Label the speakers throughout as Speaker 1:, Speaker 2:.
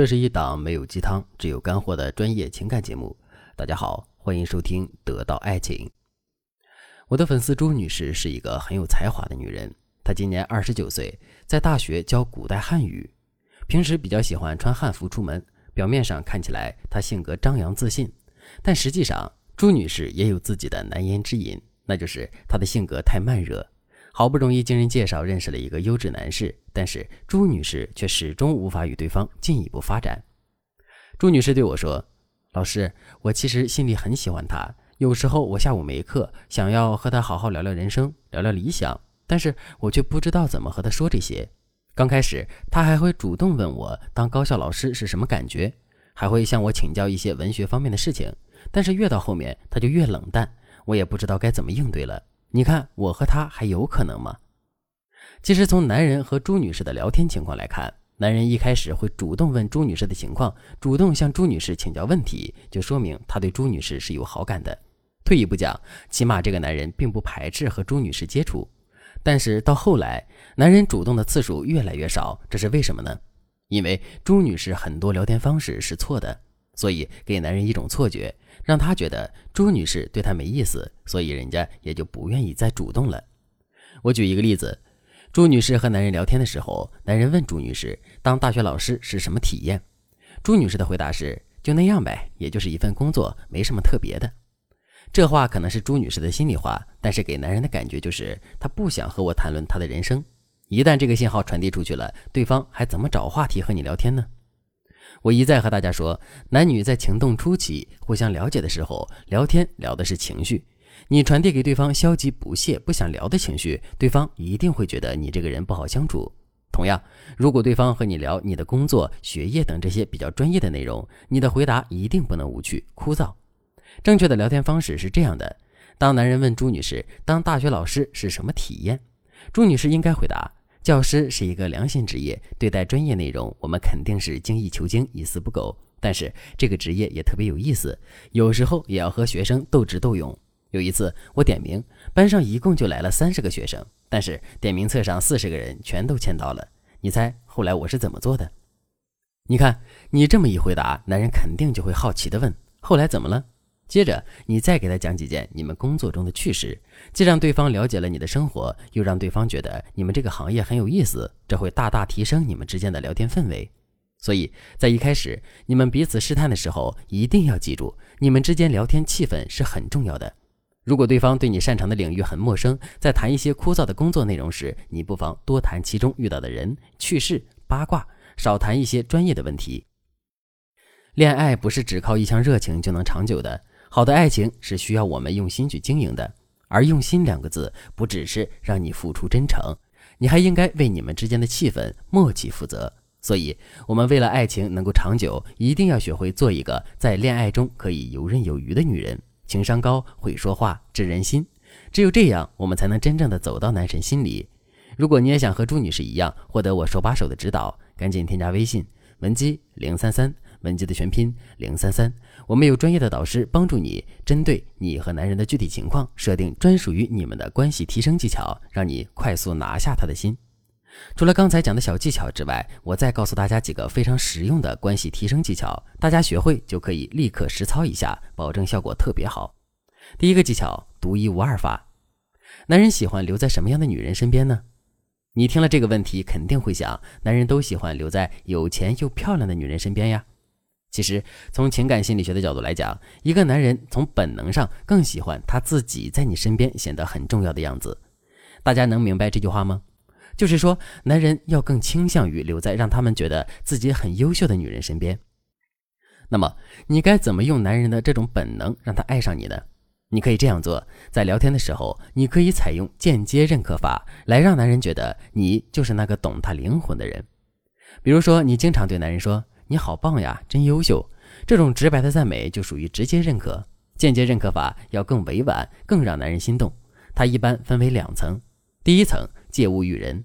Speaker 1: 这是一档没有鸡汤、只有干货的专业情感节目。大家好，欢迎收听《得到爱情》。我的粉丝朱女士是一个很有才华的女人，她今年二十九岁，在大学教古代汉语，平时比较喜欢穿汉服出门。表面上看起来她性格张扬自信，但实际上朱女士也有自己的难言之隐，那就是她的性格太慢热。好不容易经人介绍认识了一个优质男士，但是朱女士却始终无法与对方进一步发展。朱女士对我说：“老师，我其实心里很喜欢他，有时候我下午没课，想要和他好好聊聊人生，聊聊理想，但是我却不知道怎么和他说这些。刚开始，他还会主动问我当高校老师是什么感觉，还会向我请教一些文学方面的事情，但是越到后面，他就越冷淡，我也不知道该怎么应对了。”你看，我和他还有可能吗？其实从男人和朱女士的聊天情况来看，男人一开始会主动问朱女士的情况，主动向朱女士请教问题，就说明他对朱女士是有好感的。退一步讲，起码这个男人并不排斥和朱女士接触。但是到后来，男人主动的次数越来越少，这是为什么呢？因为朱女士很多聊天方式是错的。所以给男人一种错觉，让他觉得朱女士对他没意思，所以人家也就不愿意再主动了。我举一个例子：朱女士和男人聊天的时候，男人问朱女士当大学老师是什么体验，朱女士的回答是就那样呗，也就是一份工作，没什么特别的。这话可能是朱女士的心里话，但是给男人的感觉就是她不想和我谈论她的人生。一旦这个信号传递出去了，对方还怎么找话题和你聊天呢？我一再和大家说，男女在情动初期互相了解的时候，聊天聊的是情绪。你传递给对方消极、不屑、不想聊的情绪，对方一定会觉得你这个人不好相处。同样，如果对方和你聊你的工作、学业等这些比较专业的内容，你的回答一定不能无趣、枯燥。正确的聊天方式是这样的：当男人问朱女士当大学老师是什么体验，朱女士应该回答。教师是一个良心职业，对待专业内容，我们肯定是精益求精、一丝不苟。但是这个职业也特别有意思，有时候也要和学生斗智斗勇。有一次我点名，班上一共就来了三十个学生，但是点名册上四十个人全都签到了。你猜后来我是怎么做的？你看你这么一回答，男人肯定就会好奇的问：后来怎么了？接着，你再给他讲几件你们工作中的趣事，既让对方了解了你的生活，又让对方觉得你们这个行业很有意思，这会大大提升你们之间的聊天氛围。所以在一开始你们彼此试探的时候，一定要记住，你们之间聊天气氛是很重要的。如果对方对你擅长的领域很陌生，在谈一些枯燥的工作内容时，你不妨多谈其中遇到的人、趣事、八卦，少谈一些专业的问题。恋爱不是只靠一腔热情就能长久的。好的爱情是需要我们用心去经营的，而用心两个字不只是让你付出真诚，你还应该为你们之间的气氛默契负责。所以，我们为了爱情能够长久，一定要学会做一个在恋爱中可以游刃有余的女人，情商高，会说话，知人心。只有这样，我们才能真正的走到男神心里。如果你也想和朱女士一样获得我手把手的指导，赶紧添加微信文姬零三三。文姬的全拼零三三，我们有专业的导师帮助你，针对你和男人的具体情况，设定专属于你们的关系提升技巧，让你快速拿下他的心。除了刚才讲的小技巧之外，我再告诉大家几个非常实用的关系提升技巧，大家学会就可以立刻实操一下，保证效果特别好。第一个技巧，独一无二法。男人喜欢留在什么样的女人身边呢？你听了这个问题，肯定会想，男人都喜欢留在有钱又漂亮的女人身边呀。其实，从情感心理学的角度来讲，一个男人从本能上更喜欢他自己在你身边显得很重要的样子。大家能明白这句话吗？就是说，男人要更倾向于留在让他们觉得自己很优秀的女人身边。那么，你该怎么用男人的这种本能让他爱上你呢？你可以这样做：在聊天的时候，你可以采用间接认可法，来让男人觉得你就是那个懂他灵魂的人。比如说，你经常对男人说。你好棒呀，真优秀！这种直白的赞美就属于直接认可，间接认可法要更委婉，更让男人心动。它一般分为两层，第一层借物喻人，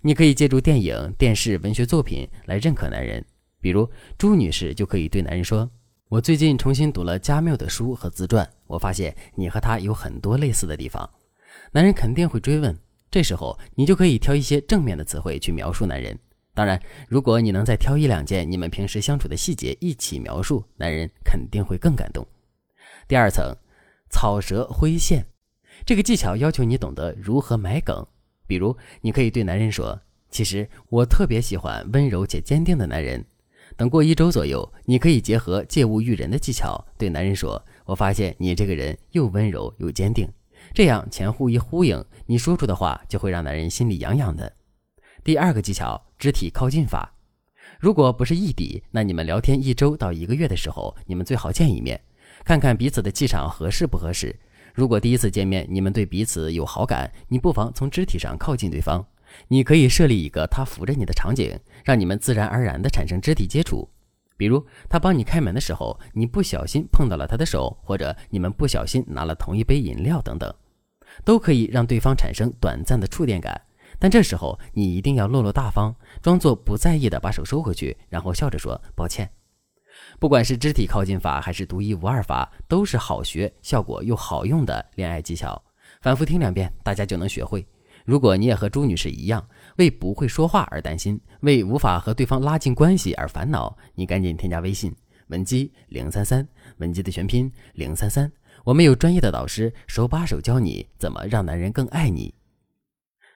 Speaker 1: 你可以借助电影、电视、文学作品来认可男人。比如朱女士就可以对男人说：“我最近重新读了加缪的书和自传，我发现你和他有很多类似的地方。”男人肯定会追问，这时候你就可以挑一些正面的词汇去描述男人。当然，如果你能再挑一两件你们平时相处的细节一起描述，男人肯定会更感动。第二层，草蛇灰线，这个技巧要求你懂得如何埋梗。比如，你可以对男人说：“其实我特别喜欢温柔且坚定的男人。”等过一周左右，你可以结合借物喻人的技巧对男人说：“我发现你这个人又温柔又坚定。”这样前后一呼应，你说出的话就会让男人心里痒痒的。第二个技巧，肢体靠近法。如果不是异地，那你们聊天一周到一个月的时候，你们最好见一面，看看彼此的气场合适不合适。如果第一次见面你们对彼此有好感，你不妨从肢体上靠近对方。你可以设立一个他扶着你的场景，让你们自然而然地产生肢体接触。比如他帮你开门的时候，你不小心碰到了他的手，或者你们不小心拿了同一杯饮料等等，都可以让对方产生短暂的触电感。但这时候你一定要落落大方，装作不在意的把手收回去，然后笑着说抱歉。不管是肢体靠近法还是独一无二法，都是好学、效果又好用的恋爱技巧。反复听两遍，大家就能学会。如果你也和朱女士一样，为不会说话而担心，为无法和对方拉近关系而烦恼，你赶紧添加微信文姬零三三，文姬的全拼零三三，我们有专业的导师手把手教你怎么让男人更爱你。